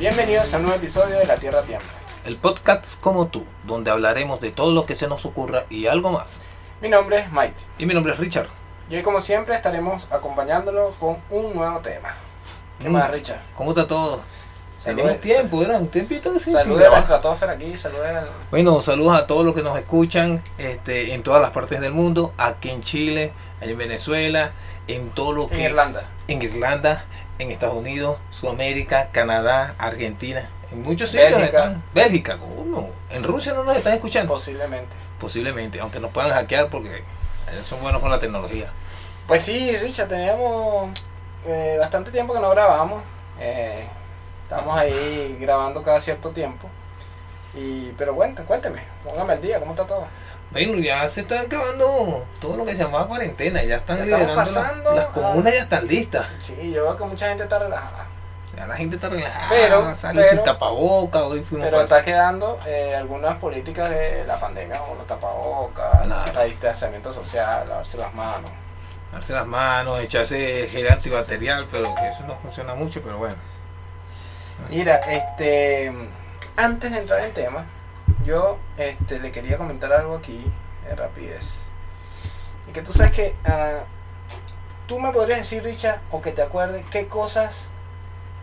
Bienvenidos a un nuevo episodio de La Tierra Tiembla. El podcast como tú, donde hablaremos de todo lo que se nos ocurra y algo más. Mi nombre es Maite Y mi nombre es Richard. y hoy como siempre estaremos acompañándolos con un nuevo tema. ¿Qué Mm. más, Richard? ¿Cómo está todo? Tenemos tiempo, era un tiempito sin Salude a la estratosfera aquí, salude al... Bueno, saludos a todos los que nos escuchan este, en todas las partes del mundo, aquí en Chile, en Venezuela, en todo lo En que es- Irlanda. en Irlanda, en Estados Unidos, Sudamérica, Canadá, Argentina, en muchos sitios. Bélgica. están- Bélgica, ¿cómo no? En Rusia no nos están escuchando. Posiblemente. Posiblemente, aunque nos puedan hackear porque son buenos con la tecnología. Pues sí, Richard, teníamos eh, bastante tiempo que no grabamos. Eh, estamos ahí grabando cada cierto tiempo. Y, pero cuéntame, cuénteme, póngame al día, ¿cómo está todo? Bueno, ya se está acabando todo lo que se llamaba cuarentena, ya están Ya liberando las- pasando las, a- comunas ya están listas. Sí, yo veo que mucha gente está relajada. Ya la gente está relajada, Pero- sale pero- sin tapaboca, hoy fuimos Pero está quedando eh, algunas políticas de la pandemia, como los tapabocas, Claro. el distanciamiento social, lavarse las manos. darse las manos, echarse gel antibacterial, pero que eso no funciona mucho, pero bueno. Mira, este, antes de entrar en tema, yo este, le quería comentar algo aquí, de rapidez. Y que tú sabes que, ah, tú me podrías decir, Richard, o que te acuerdes, qué cosas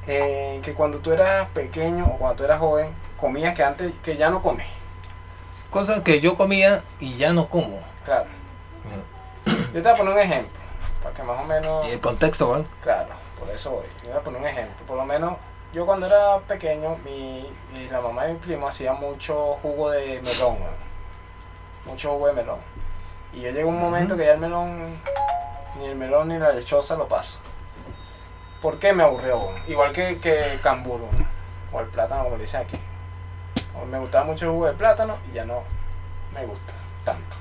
eh, que cuando tú eras pequeño o cuando tú eras joven, comías que antes, que ya no comes. Cosas que yo comía y ya no como. Claro. Yo te voy a poner un ejemplo, para que más o menos... Y el contexto, ¿vale? Claro, por eso voy. Yo voy a poner un ejemplo. Por lo menos, yo cuando era pequeño, mi, y la mamá de mi primo hacía mucho jugo de melón. Mucho jugo de melón. Y yo llegué a un momento que ya el melón, ni el melón ni la lechosa lo paso. ¿Por qué me aburrió? Igual que, que el cambur, weón. o el plátano, como le dicen aquí. O Me gustaba mucho el jugo de plátano y ya no me gusta tanto.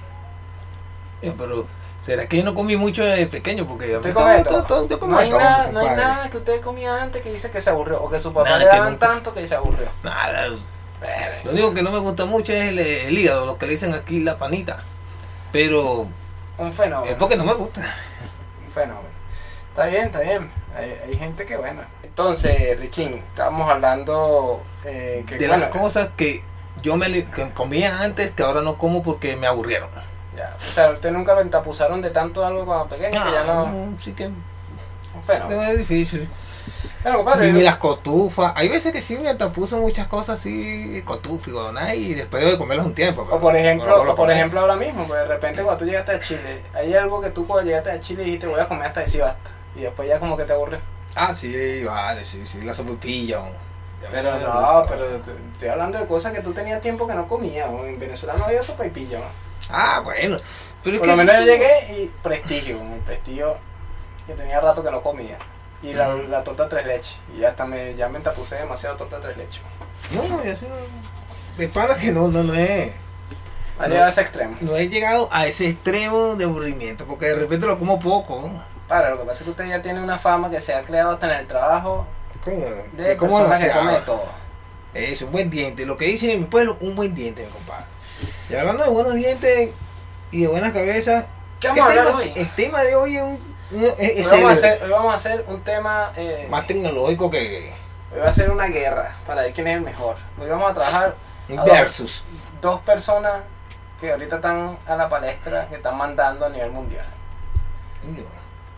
Eh, Pero, ¿será que yo no comí mucho de pequeño? Porque yo estaba- todo. todo- yo No hay, todo, nada, no hay nada que usted comía antes que dice que se aburrió o que su papá Nada le que daban nunca. tanto que se aburrió. Nada. Lo único que no me gusta mucho es el, el hígado, lo que le dicen aquí la panita. Pero Un fenómeno. es porque no me gusta. Un fenómeno. Está bien, está bien. Hay, hay gente que bueno. Entonces, Richín, estábamos hablando eh, que De bueno, las cosas que yo me que comía antes que ahora no como porque me aburrieron. Ya, o sea, usted nunca lo entapuzaron de tanto algo cuando pequeño que ya no. no, sí que Un fenómeno. es difícil. Compadre, Ni las cotufas. Hay veces que sí me tapuso muchas cosas así, cotufas y y después de comerlas un tiempo. o por ejemplo, o por ejemplo ahora mismo, pues de repente cuando tú llegaste a Chile, hay algo que tú cuando llegaste a Chile dijiste voy a comer hasta decir basta. Y después ya como que te aburrió. Ah, sí, vale, sí, sí, la ya Pero no, pero estoy hablando de cosas que tú tenías tiempo que no comías. En Venezuela no había sopa y pillo. ¿no? Ah, bueno. Pero Por lo menos yo llegué y prestigio, el prestigio que tenía rato que no comía. Y la, la torta tres leches. Y ya hasta me, ya me entapusé demasiado torta tres leches. No, ya sí, no. De pana que no, no, no es. Ha No. llegado a ese extremo. No he llegado a ese extremo de aburrimiento, porque de repente lo como poco. Para, lo que pasa es que usted ya tiene una fama que se ha creado hasta en el trabajo de de como personas que come todo. Es un buen diente. Lo que dicen en mi pueblo, un buen diente, mi compadre. Y hablando de buenos dientes y de buenas cabezas, ¿Qué vamos a hablar tema- hoy? El tema de hoy es, un, es- Hoy vamos, a hacer, hoy vamos a hacer un tema. eh, más tecnológico que hoy va a ser una guerra para ver quién es el mejor. Hoy vamos a trabajar ¿A versus. dos personas que ahorita están a la palestra, que están mandando a nivel mundial.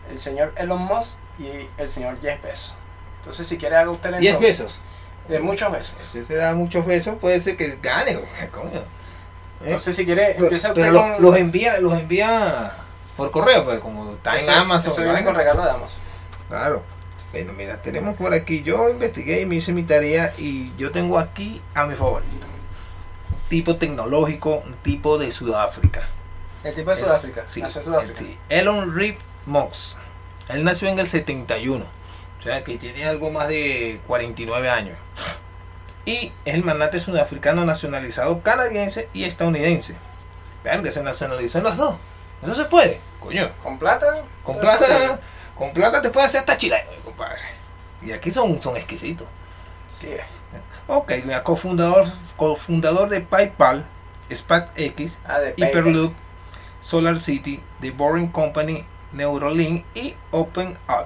El señor Elon Musk y el señor Jeff Bezos. Entonces, si quiere haga usted el 10 entonces. besos. De muchos besos. Si se da muchos besos, puede ser que gane, coño. ¿Eh? Entonces, si quiere, empieza usted pero los, con... los envía, los envía por correo, pues como está eso, en Amazon. Eso viene con regalo de Amazon. Claro. Bueno, mira, tenemos por aquí, yo investigué y me hice mi tarea y yo tengo aquí a mi favorito. Un tipo tecnológico, un tipo de Sudáfrica. El tipo de Es- Sudáfrica. sí, nació en Sudáfrica. Elon Rip Mox. Él nació en el 71. O sea que tiene algo más de 49 años. Y el magnate sudafricano nacionalizado canadiense y estadounidense. Vean que se nacionalizó en los dos. Eso se puede, coño. Con plata. Con plata, con plata te puede hacer hasta chileno, compadre. Y aquí son, son exquisitos. Sí. Ok, cofundador, cofundador de PayPal, SpaceX, Ah. Hyperloop, Solar City, The Boring Company, Neuralink y OpenAI.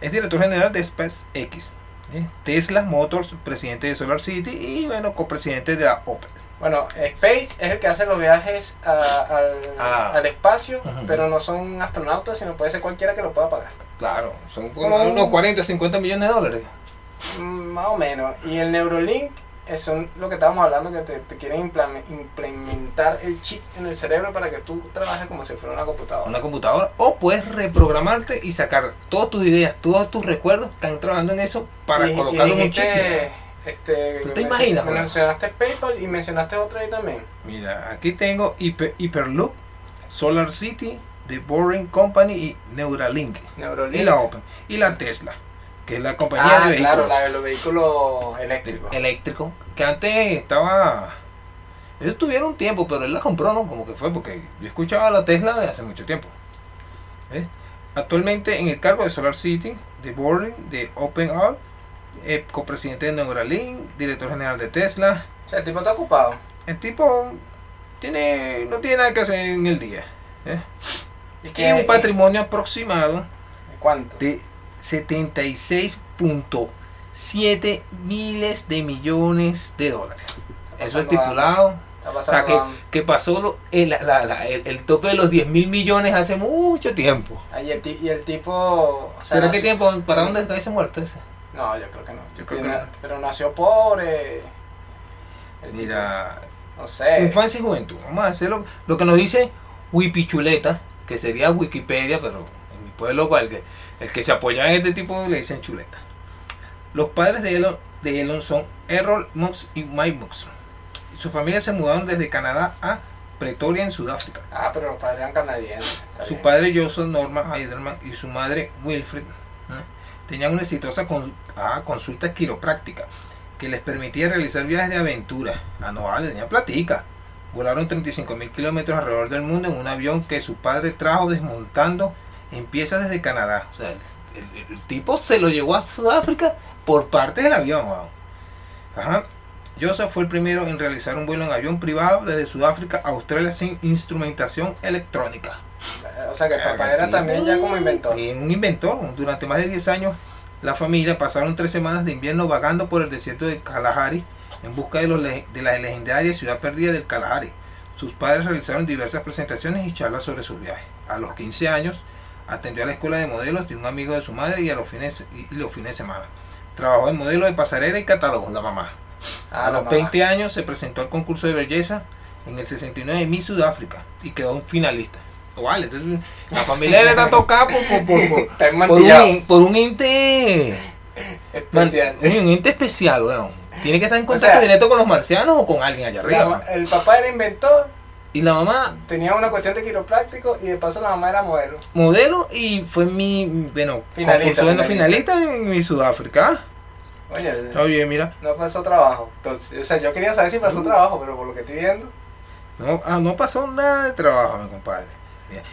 Es director general de SpaceX. ¿Eh? Tesla Motors, presidente de Solar City y bueno, copresidente de la Opel. Bueno, Space es el que hace los viajes a- al, Ah. al espacio, pero no son astronautas, sino puede ser cualquiera que lo pueda pagar. Claro, son como unos un- 40, 50 millones de dólares. Mm, Más o menos. Y el Neurolink, eso es lo que estábamos hablando, que te, te quieren implementar el chip en el cerebro para que tú trabajes como si fuera una computadora. Una computadora. O puedes reprogramarte y sacar todas tus ideas, todos tus recuerdos, están trabajando en eso para Y- y colocarlo en un chip. dijiste, Este, ¿Tú te imaginas? Mencionaste PayPal y mencionaste otra ahí también. Mira, aquí tengo Hyper- Hyperloop, Solar City, The Boring Company y Neuralink. Neurolink. Y la Open. Y la Tesla, que es la compañía ah, de claro, vehículos la de los vehículos eléctricos. eléctricos. Que antes estaba... Ellos tuvieron un tiempo, pero él la compró, ¿no? Como que fue, porque yo escuchaba la Tesla de hace mucho tiempo. ¿Eh? Actualmente en el cargo de Solar City, de Boring, de OpenAI, eh, copresidente de Neuralink, director general de Tesla. O sea, el tipo está ocupado. El tipo tiene, no tiene nada que hacer en el día. ¿eh? ¿Y Tiene un patrimonio aproximado ¿Cuánto? de 76.7 miles de millones de dólares. Eso es estipulado. O sea, que, que pasó lo- el, la- la- el- el tope de los 10 mil millones hace mucho tiempo. Ah, y, el y el tipo. O sea, ¿Será que nació- tiempo? ¿Para dónde está ese muerto ese? No, yo creo que no. Yo creo que no. Pero nació pobre. El Mira, tipo, no sé. infancia y juventud. Vamos a hacer lo, lo que nos dice Wipichuleta, que sería Wikipedia, pero en mi pueblo el que, el que se apoya en este tipo le dicen chuleta. Los padres de Elon, de Elon son Errol Musk y Mike Musk. Su familia se mudaron desde Canadá a Pretoria en Sudáfrica. Ah, pero los padres eran canadienses. Su bien. padre Joseph Norman Heiderman y su madre Wilfred ¿eh? tenían una exitosa ah, consulta quiropráctica que les permitía realizar viajes de aventura. Ah, no vale, tenían platica. Volaron 35 mil kilómetros alrededor del mundo en un avión que su padre trajo desmontando en piezas desde Canadá. O sea, el, tipo se lo llevó a Sudáfrica por parte del avión. wow. Ajá. Joseph fue el primero en realizar un vuelo en avión privado desde Sudáfrica a Australia sin instrumentación electrónica. O sea, que el papá era también ya como inventor. y un inventor. Durante más de 10 años, la familia pasaron tres semanas de invierno vagando por el desierto de Kalahari en busca de, los de la legendaria ciudad perdida del Kalahari. Sus padres realizaron diversas presentaciones y charlas sobre sus viajes. A los 15 años, atendió a la escuela de modelos de un amigo de su madre y, a los fines, y los fines de semana. Trabajó en modelo de pasarela y catálogos, la mamá. Ah, a los mamá. 20 años se presentó al concurso de belleza en el 69 de Miss Sudáfrica y quedó un finalista. Vale, entonces, la familia le está tocada por, por, por, por- un, por un ente man- Especial. un ente especial, weón. Tiene que estar en contacto sea, directo con los marcianos o con alguien allá arriba. La- man. el papá era inventor, Y la mamá, tenía una cuestión de quiropráctico y de paso la mamá era modelo. modelo y fue mi, bueno, Finalista, finalista. finalista en mi Sudáfrica. Oye, Oye, mira, no pasó trabajo. Entonces, o sea, yo quería saber si pasó trabajo, pero por lo que estoy viendo. No, ah, no pasó nada de trabajo, mi compadre.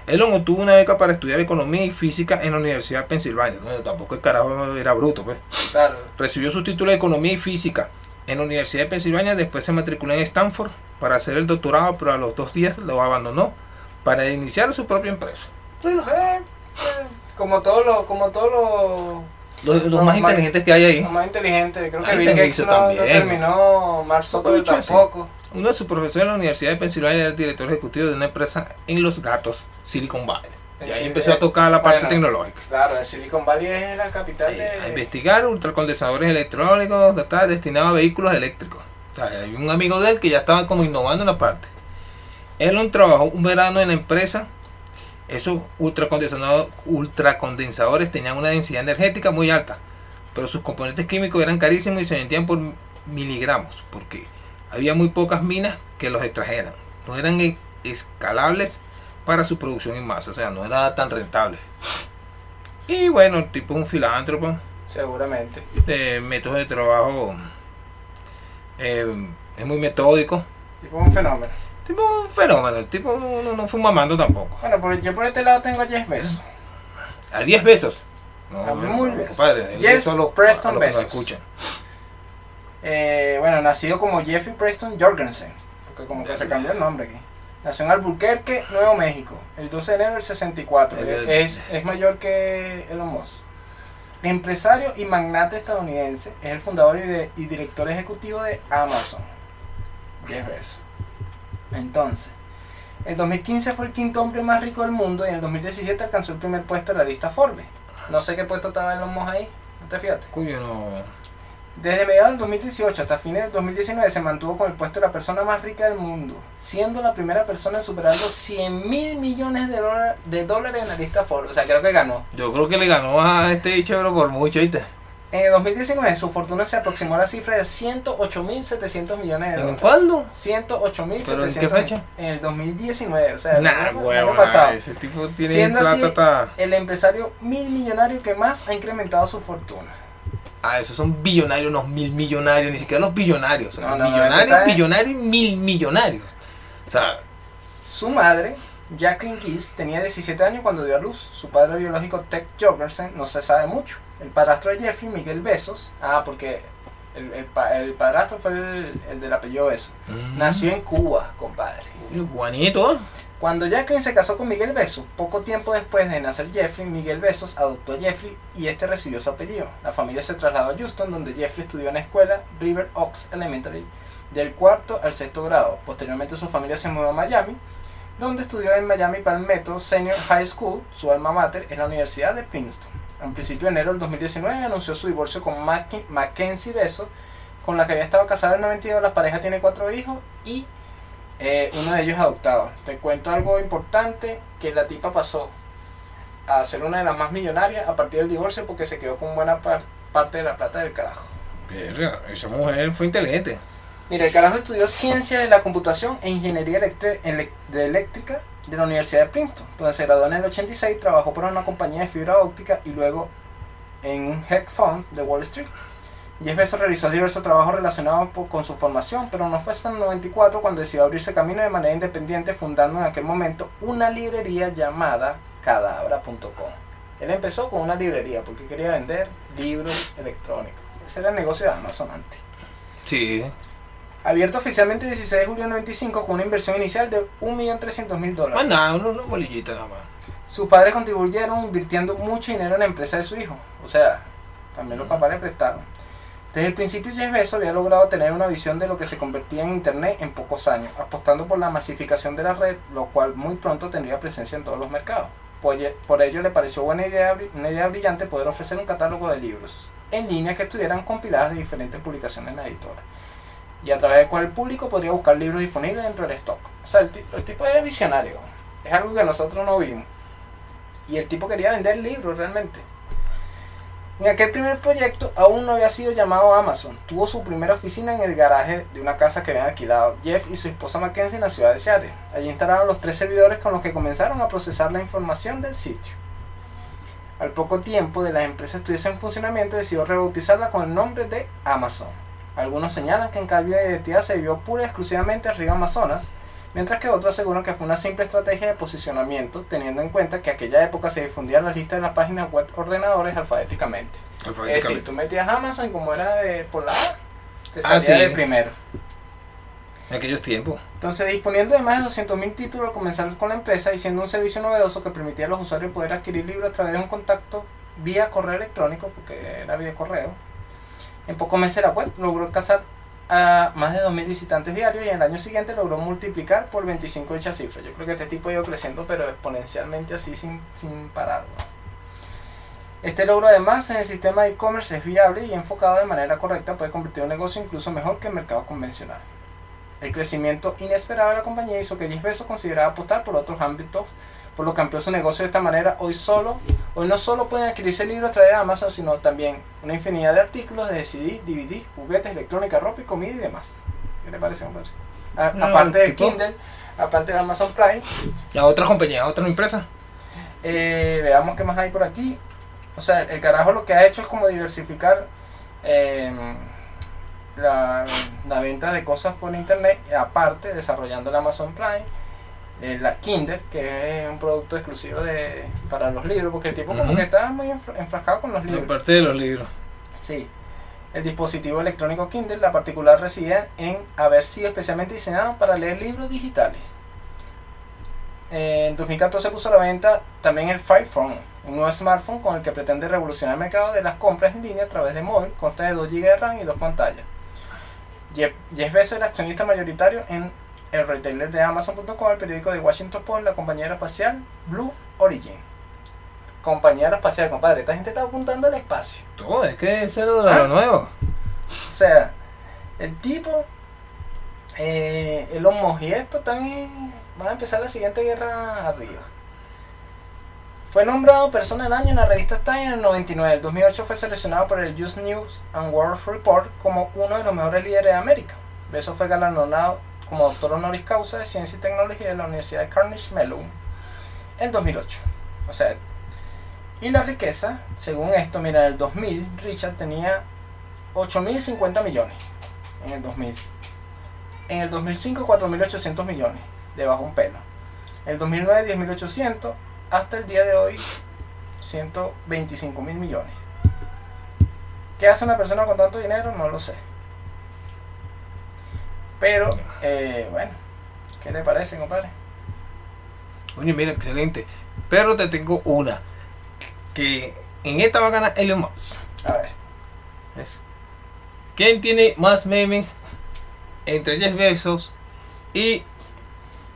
Elon obtuvo una beca para estudiar economía y física en la Universidad de Pensilvania. Tampoco el carajo era bruto, pues. Claro. Recibió su título de economía y física en la Universidad de Pensilvania. Después se matriculó en Stanford para hacer el doctorado, pero a los dos días lo abandonó para iniciar su propia empresa. Eh, eh, como todos los, como todos los, Los, más inteligentes que hay ahí. los más inteligentes, creo que Bill Gates no, terminó, Mark Zuckerberg así. tampoco. Uno de sus profesores en la Universidad de Pensilvania era el director ejecutivo de una empresa en Los Gatos, Silicon Valley. Y ahí Sí, empezó eh, a tocar la parte bueno. tecnológica. Claro, el Silicon Valley es la capital Eh, a de... investigar ultracondensadores electrónicos, está destinado a vehículos eléctricos. O sea, hay un amigo de él que ya estaba como innovando en la parte. Elon trabajó un verano en la empresa. Esos ultracondensadores, ultracondensadores tenían una densidad energética muy alta, pero sus componentes químicos eran carísimos y se vendían por miligramos, porque había muy pocas minas que los extrajeran. No eran e- escalables para su producción en masa, o sea, no era tan rentable. Y bueno, el tipo es un filántropo Seguramente. de métodos de trabajo eh, es muy metódico. Tipo un fenómeno. Tipo un fenómeno, el tipo no, no, no fue mamando tampoco. Bueno, por, yo por este lado tengo a Jeff Bezos. A 10 besos. No, A muy besos. compadre, Yes, eso lo- Preston a lo que nos Bezos. escuchan. Eh, bueno, nacido como Jeffrey Preston Jorgensen, porque como que se cambió el nombre aquí. Nació en Albuquerque, Nuevo México, el 12 de enero del 64. Eh, Es, es mayor que Elon Musk. Empresario y magnate estadounidense. Es el fundador y, de- y director ejecutivo de Amazon. 10 Bezos. Entonces, el 2015 fue el quinto hombre más rico del mundo y en el 2017 alcanzó el primer puesto en la lista Forbes. No sé qué puesto estaba Elon Musk ahí, no te fíjate. Cuyo no. Desde mediados del 2018 hasta fines del 2019 se mantuvo con el puesto de la persona más rica del mundo, siendo la primera persona en superar los 100 mil millones de, dólar- de dólares en la lista Forbes. O sea, creo que ganó. Yo creo que le ganó a este bicho, pero por mucho, ¿viste? En el 2019 su fortuna se aproximó a la cifra de 108 mil 700 millones de ¿En dólares. cuándo? 108 mil ¿Pero en qué fecha? En el 2019, o sea, el Nah, el huevo, año pasado. ese tipo tiene Siendo plata así- hasta- El empresario mil millonario que más ha incrementado su fortuna. Ah, esos son billonarios, no mil millonarios, ni siquiera los billonarios. O sea, No, no, millonarios, billonarios y mil millonarios. O sea, Su madre, Jacqueline Keys, tenía 17 años cuando dio a luz. Su padre biológico, Ted Jorgensen, no se sabe mucho. El padrastro de Jeffrey, Miguel Besos, ah, porque el, el pa- el padrastro fue el, el del apellido Besos. Nació en Cuba, compadre. Juanito. Cuando Jacqueline se casó con Miguel Besos, poco tiempo después de nacer Jeffrey, Miguel Besos adoptó a Jeffrey y este recibió su apellido. La familia se trasladó a Houston, donde Jeffrey estudió en la escuela River Oaks Elementary del cuarto al sexto grado. Posteriormente su familia se mudó a Miami, donde estudió en Miami Palmetto Senior High School. Su alma mater es la Universidad de Princeton. En principio de enero del 2019 anunció su divorcio con Mackenzie Besos, con la que había estado casada en el 92. La pareja tiene cuatro hijos y eh, uno de ellos adoptado. Te cuento algo importante, que la tipa pasó a ser una de las más millonarias a partir del divorcio porque se quedó con buena par- parte de la plata del carajo. Verga, esa mujer fue inteligente. Mira, el carajo estudió ciencia de la computación e ingeniería de eléctrica de la Universidad de Princeton, donde se graduó en el 86, trabajó para una compañía de fibra óptica y luego en un hedge fund de Wall Street. Jeff Bezos realizó diversos trabajos relacionados con su formación, pero no fue hasta el 94 cuando decidió abrirse camino de manera independiente, fundando en aquel momento una librería llamada cadabra.com. Él empezó con una librería porque quería vender libros electrónicos. Ese era el negocio de Amazon antes. Sí. Abierto oficialmente el 16 de julio del 95 con una inversión inicial de 1.300.000 Más dólares. nada, una, una bolillita nada más. Sus padres contribuyeron invirtiendo mucho dinero en la empresa de su hijo. O sea, también los papás le prestaron. Desde el principio Jeff Bezos había logrado tener una visión de lo que se convertía en Internet en pocos años, apostando por la masificación de la red, lo cual muy pronto tendría presencia en todos los mercados. Por ello le pareció buena idea, una idea brillante poder ofrecer un catálogo de libros en línea que estuvieran compiladas de diferentes publicaciones en la editora y a través del cual el público podría buscar libros disponibles dentro del stock. O sea, el, el tipo es visionario, es algo que nosotros no vimos. Y el tipo quería vender libros realmente. En aquel primer proyecto aún no había sido llamado Amazon. Tuvo su primera oficina en el garaje de una casa que habían alquilado Jeff y su esposa Mackenzie en la ciudad de Seattle. Allí instalaron los tres servidores con los que comenzaron a procesar la información del sitio. Al poco tiempo de la empresa estuviese en funcionamiento, decidió rebautizarla con el nombre de Amazon. Algunos señalan que en cambio de identidad se debió pura y exclusivamente a Río Amazonas, mientras que otros aseguran que fue una simple estrategia de posicionamiento, teniendo en cuenta que aquella época se difundían las listas de las páginas web ordenadores alfabéticamente. Es decir, tú metías Amazon como era de por la A, te Ah, salía sí. de primero. En aquellos tiempos. Entonces, disponiendo de más de 200.000 títulos al comenzar con la empresa y siendo un servicio novedoso que permitía a los usuarios poder adquirir libros a través de un contacto vía correo electrónico, porque era vía correo, en pocos meses la web logró alcanzar a más de 2.000 visitantes diarios y en el año siguiente logró multiplicar por 25 dicha cifra. Yo creo que este tipo ha ido creciendo, pero exponencialmente así sin, sin parar. Este logro además en el sistema de e-commerce es viable y enfocado de manera correcta puede convertir un negocio incluso mejor que el mercado convencional. El crecimiento inesperado de la compañía hizo que Jeff Bezos considerara apostar por otros ámbitos, por lo que amplió su negocio de esta manera. Hoy solo, hoy no solo pueden adquirirse libros a través de Amazon, sino también una infinidad de artículos de CD, DVD, juguetes, electrónica, ropa y comida y demás. ¿Qué le parece, compadre? No, aparte del Kindle, aparte de Amazon Prime, ¿Y a otra compañía, a otra empresa? eh, veamos qué más hay por aquí. O sea, el carajo lo que ha hecho es como diversificar eh, la, la venta de cosas por internet, aparte desarrollando el Amazon Prime, eh, la Kindle, que es un producto exclusivo de, para los libros, porque el tipo como Ujú. que está muy enfra- enfrascado con los libros. Aparte de los libros. Sí. El dispositivo electrónico Kindle, la particular reside en haber sido especialmente diseñado para leer libros digitales. En 2014 puso a la venta también el Fire Phone, un nuevo smartphone con el que pretende revolucionar el mercado de las compras en línea a través de móvil, consta de 2 GB de RAM y dos pantallas. Jeff Bezos es el accionista mayoritario en el retailer de Amazon.com, el periódico de Washington Post, la compañía aeroespacial Blue Origin. Compañía aeroespacial, compadre, esta gente está apuntando al espacio. Todo, es que es lo de Ah. lo nuevo. O sea, el tipo, eh, Elon Musk y esto en- van a empezar la siguiente guerra arriba. Fue nombrado persona del año en la revista Time en el 99. En el 2008 fue seleccionado por el Just News and World Report como uno de los mejores líderes de América. Beso fue galardonado como doctor honoris causa de Ciencia y Tecnología de la Universidad de Carnegie Mellon en 2008. O sea, y la riqueza, según esto, mira, en el 2000 Richard tenía 8.050 millones en el 2000. En el 2005 4.800 millones, debajo un pelo. En el 2009 10.800, hasta el día de hoy 125 mil millones. ¿Qué hace una persona con tanto dinero? No lo sé. Pero, eh, bueno, ¿qué le parece, compadre? Oye, mira, excelente. Pero te tengo una. Que en esta va a ganar Elon Musk. A ver, ¿Ves? ¿Quién tiene más memes entre Jeff Bezos y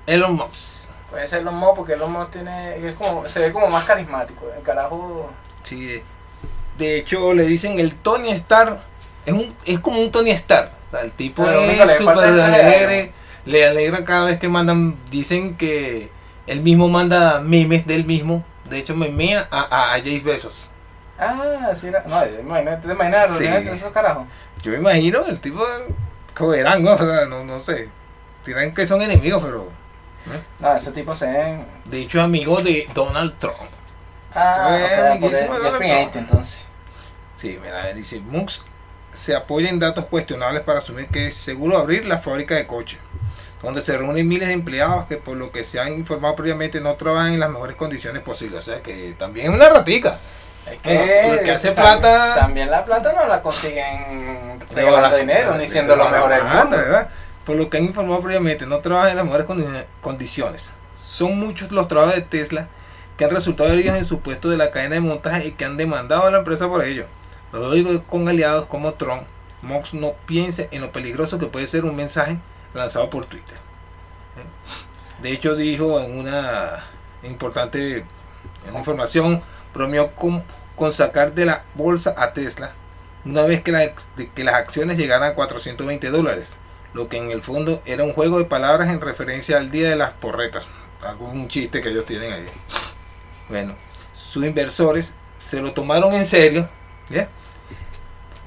Elon Musk? puede ser Elon Musk porque Elon Musk tiene, es como, se ve como más carismático. El carajo, Sí, de- de hecho le dicen el Tony Stark. Es, un, es como un Tony Stark. El tipo Pero es súper alegre. Le alegra cada vez que mandan. Dicen que él mismo manda memes del mismo. De hecho, memea a, a, a Jeff Bezos. ah, sí, era, no, imagínate, ¿tú te imaginas Sí. esos carajos? Yo me imagino el tipo. Como verán, ¿no? O sea, no, no sé. Dirán que son enemigos, pero. No, ese tipo se ven, De hecho, amigo de Donald Trump. ah, o sea, Bueno, por me Jeffrey entonces. Sí, mira, dice, Musk se apoya en datos cuestionables para asumir que es seguro abrir la fábrica de coches, donde se reúnen miles de empleados que por lo que se han informado previamente no trabajan en las mejores condiciones posibles. O sea que también es una ratica. Es Bueno, lo que hace tam- plata- También la plata no la consiguen regalando dinero, ni siendo los baja mejores del mundo. ¿verdad? Por lo que han informado previamente, no trabajan en las mejores condi- condiciones. Son muchos los trabajos de Tesla que han resultado heridos en su puesto de la cadena de montaje y que han demandado a la empresa por ello. Lo digo con aliados como Trump, Mox no piense en lo peligroso que puede ser un mensaje lanzado por Twitter. De hecho dijo en una importante información, bromeó con, sacar de la bolsa a Tesla una vez que, la que las acciones llegaran a 420 dólares, lo que en el fondo era un juego de palabras en referencia al día de las porretas, algún chiste que ellos tienen ahí. Bueno, sus inversores se lo tomaron en serio ¿ya?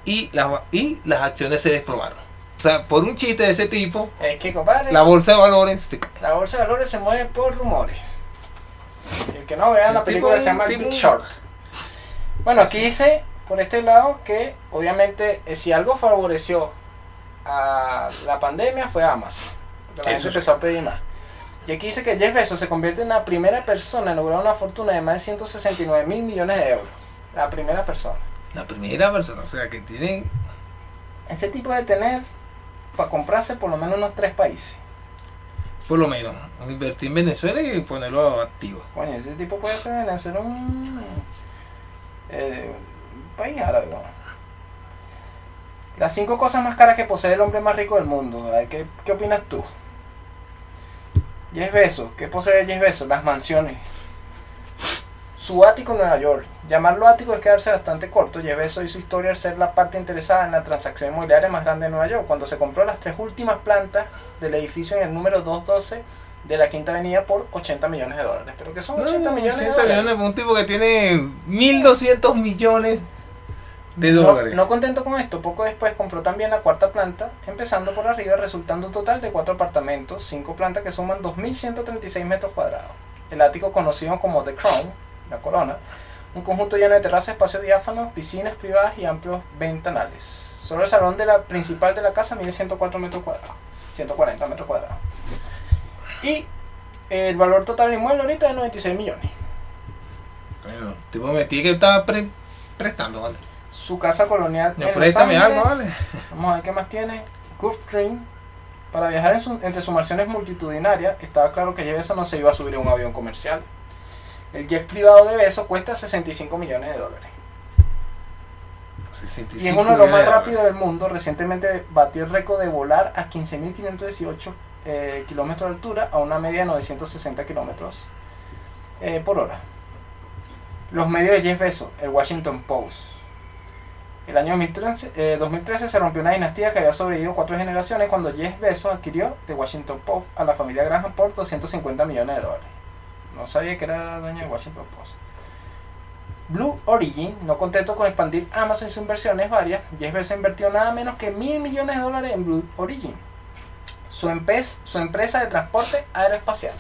Y, las, y las acciones se desplomaron. O sea, por un chiste de ese tipo, Es que, compadre, la bolsa de valores se la bolsa de valores se mueve por rumores. El que no vea El la película tipo- se llama Big Short. Bueno, aquí dice por este lado que obviamente eh, si algo favoreció a la pandemia fue Amazon. La gente sí. empezó a pedir más. Y aquí dice que Jeff Bezos se convierte en la primera persona en lograr una fortuna de más de 169 mil millones de euros. La primera persona. La primera persona, o sea, que tienen Ese tipo de tener para comprarse por lo menos unos tres países. por lo menos invertir en Venezuela y ponerlo activo. Coño, ese tipo puede ser Venezuela un, eh, un país árabe. ¿no? Las cinco cosas más caras que posee el hombre más rico del mundo. ¿Qué, qué opinas tú? Jeff Bezos. ¿Qué posee Jeff Bezos? Las mansiones. Su ático en Nueva York. Llamarlo ático es quedarse bastante corto. Jeff Bezos hizo historia al ser la parte interesada en la transacción inmobiliaria más grande de Nueva York, cuando se compró las tres últimas plantas del edificio en el número 212 de la Quinta Avenida por 80 millones de dólares. ¿Pero qué son 80 No, millones de 80 dólares? millones, un tipo que tiene 1200 millones de No, dólares. no contento con esto, poco después compró también la cuarta planta, empezando por arriba, resultando un total de cuatro apartamentos, cinco plantas que suman 2.136 metros cuadrados. El ático conocido como The Crown, la corona, un conjunto lleno de terrazas, espacios diáfanos, piscinas privadas y amplios ventanales. Solo el salón de la principal de la casa mide 104 metros cuadrados, 140 metros cuadrados. Y el valor total del inmueble ahorita es 96 millones. El tipo metí que estaba pre- prestando, ¿vale? Su casa colonial No, en Los préstame algo, Ángeles. Vamos a ver qué más tiene. Gulfstream. Para viajar en su- entre sumarciones multitudinarias, estaba claro que Jeff Bezos no se iba a subir a un avión comercial. El jet privado de Beso cuesta 65 millones de dólares. 65 Y es uno de los más rápidos del mundo. Recientemente batió el récord de volar a 15.518 eh, kilómetros de altura a una media de 960 kilómetros eh, por hora. Los medios de Jeff Bezos, el Washington Post. El año 2013, eh, 2013 se rompió una dinastía que había sobrevivido cuatro generaciones cuando Jeff Bezos adquirió The Washington Post a la familia Graham por 250 millones de dólares. No sabía que era dueño de Washington Post. Blue Origin, no contento con expandir Amazon y sus inversiones varias, Jeff Bezos invirtió nada menos que mil millones de dólares en Blue Origin, su, empresa de transporte aeroespacial.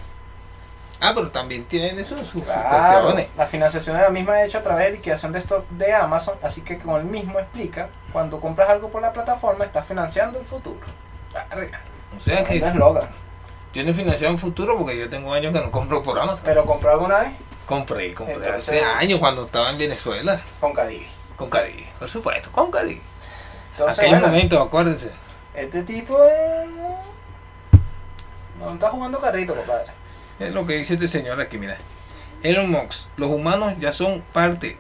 Ah, pero también tienen eso sus Claro, la financiación de la misma es hecha a través de liquidación de stock de Amazon, así que como el mismo explica, cuando compras algo por la plataforma estás financiando el futuro. O sea que tremendo eslogan. yo no he financiado en futuro porque yo tengo años que no compro por Amazon. Pero compró alguna vez Compré, compré Entonces- hace años cuando estaba en Venezuela. con Cadivi. Con Cadi, por supuesto, con Cadi. Entonces, Aquellos bueno, momentos, acuérdense. este tipo es... no está jugando carrito, compadre. Es lo que dice este señor aquí, mira. Elon Musk, los humanos ya son parte,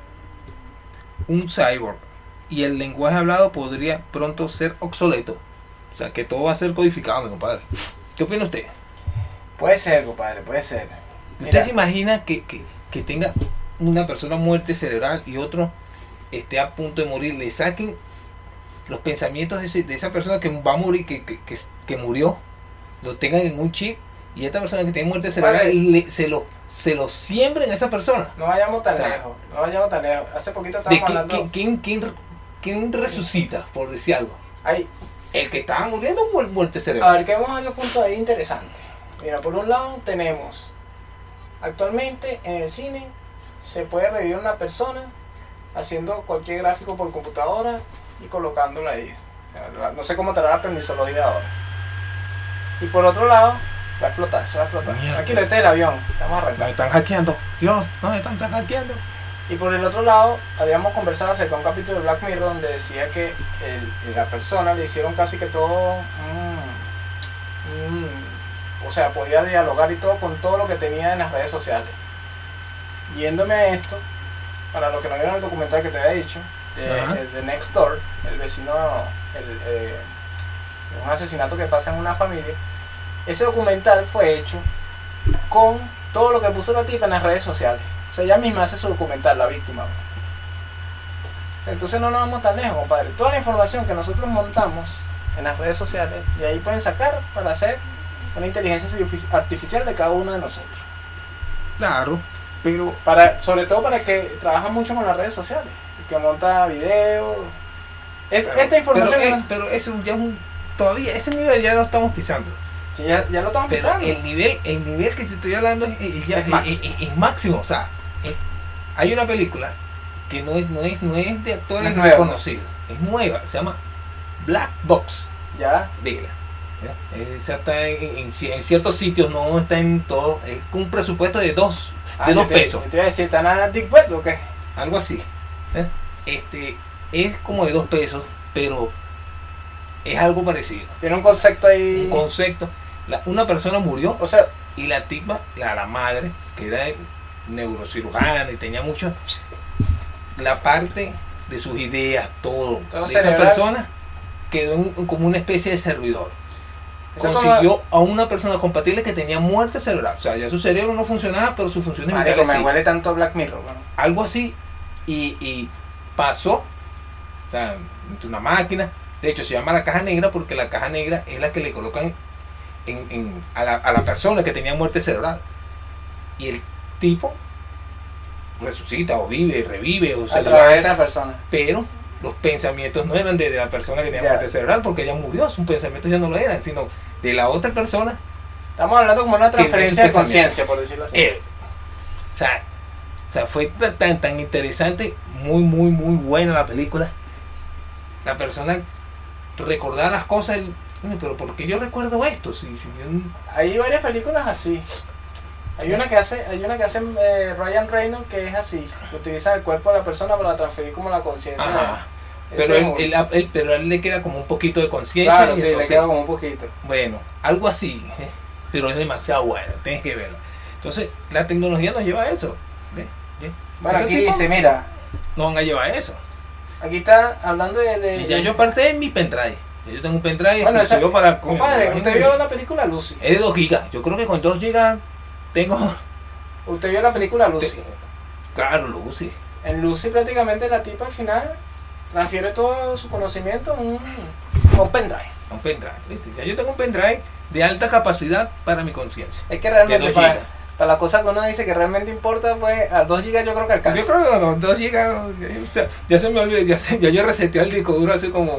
un cyborg, y el lenguaje hablado podría pronto ser obsoleto. O sea, que todo va a ser codificado, mi compadre. ¿Qué opina usted? Puede ser, compadre, puede ser. ¿Usted Mira. se imagina que, que, que tenga una persona muerte cerebral y otro esté a punto de morir? Le saquen los pensamientos de, ese- de esa persona que va a morir, que, que, murió, lo tengan en un chip y esta persona que tiene muerte cerebral Vale. le- se, lo, se lo siembren a esa persona. No vayamos tan O sea, lejos, no vayamos tan lejos. Hace poquito ¿De estábamos quién, hablando... quién, quién, quién- quién resucita, por decir algo? Ay, El que estaba muriendo muerte A cerebral. ver, que vemos varios puntos ahí interesantes. Mira, por un lado tenemos, actualmente en el cine se puede revivir una persona haciendo cualquier gráfico por computadora y colocándolo ahí. O sea, la- no sé cómo estará la permisología ahora. Y por otro lado, va a explotar, eso va a explotar. Mierda. Aquí vete el avión, estamos Nos arrancando. están hackeando. Dios, nos están hackeando. Y por el otro lado, habíamos conversado acerca de un capítulo de Black Mirror donde decía que el- la persona le hicieron casi que todo. O sea, podía dialogar y todo con todo lo que tenía en las redes sociales. Yéndome a esto, para los que no vieron el documental que te había dicho, de, de Next Door, el vecino, el, eh, un asesinato que pasa en una familia. Ese documental fue hecho con todo lo que puso la tipa en las redes sociales. O sea, ella misma hace su documental, la víctima. O sea, entonces no nos vamos tan lejos, compadre. Toda la información que nosotros montamos en las redes sociales, de ahí pueden sacar para hacer una inteligencia artificial de cada uno de nosotros. Claro, pero Para, sobre todo para que trabaja mucho con las redes sociales, que monta videos. Esta información... Pero, eso ya es un. Todavía, ese nivel ya lo estamos pisando. sí, ya, ya lo estamos Pero pensando. el nivel, el nivel que te estoy hablando es, es- ya- Es máximo. O sea, hay una película que no es, no es, no es de actores reconocidos. Es nueva, se llama Black Box. Ya, Vela. ¿Ya? Esa está en, en ci- en ciertos sitios, no está en todo. Es con un presupuesto de dos, Ah, de dos te- pesos. Te iba a decir, ¿están a Dick Web o qué? algo así. ¿eh? Este es como de dos pesos, pero es algo parecido. Tiene un concepto ahí. Un concepto. La- una persona murió O sea, y la tipa, la, la madre, que era neurocirujana y tenía mucho, la parte de sus ideas, todo, Todo de esa cerebral. persona quedó en como una especie de servidor. Eso es como- Consiguió a una persona compatible que tenía muerte cerebral. O sea, ya su cerebro no funcionaba, pero sus funciones vitales me sí. huele tanto a Black Mirror. Algo así. Y, y pasó o sea, una máquina. De hecho, se llama la caja negra porque la caja negra es la que le colocan en, en- a, la, a la persona que tenía muerte cerebral. Y el tipo resucita o vive, revive o se A través de esa persona. pero los pensamientos no eran de, de la persona que tenía Ya. muerte cerebral porque ella murió, sus pensamientos ya no lo eran, sino de la otra persona. Estamos hablando como una transferencia de conciencia, por decirlo así. él. O sea, o sea, fue ta- tan, tan interesante, muy, muy, muy buena la película. La persona recordaba las cosas, y, "Coño, pero ¿por qué yo recuerdo esto? Si, si yo- Hay varias películas así. Hay una que hace, hay una que hace eh, Ryan Reynolds que es así, que utiliza el cuerpo de la persona para transferir como la conciencia. Pero él, él- él- pero a él le queda como un poquito de conciencia. claro, sí, le entonces- queda como un poquito. Bueno, algo así, ¿eh? pero es demasiado bueno, tienes que verlo. Entonces, la tecnología nos lleva a eso. Bueno, Esos aquí dice, mira, No van a llevar eso. aquí está hablando de... de- Y ya yo aparté en mi pendrive. Yo tengo un pendrive Bueno, esa- exclusivo para... Compadre, usted vio la película Lucy. Es de 2 gigas. Yo creo que con 2 gigas tengo... Usted vio la película Lucy. te- Claro, Lucy. En Lucy prácticamente la tipa al final transfiere todo su conocimiento a un, a un pendrive. Un pendrive. ¿viste? Ya yo tengo un pendrive de alta capacidad para mi conciencia. Es que realmente 2 para, para la cosa que uno dice que realmente importa, pues a 2 gigas yo creo que Yo alcanza. creo que los 2 gigas... o sea, ya se me olvidó. Ya, se- ya yo reseteé el disco duro hace como...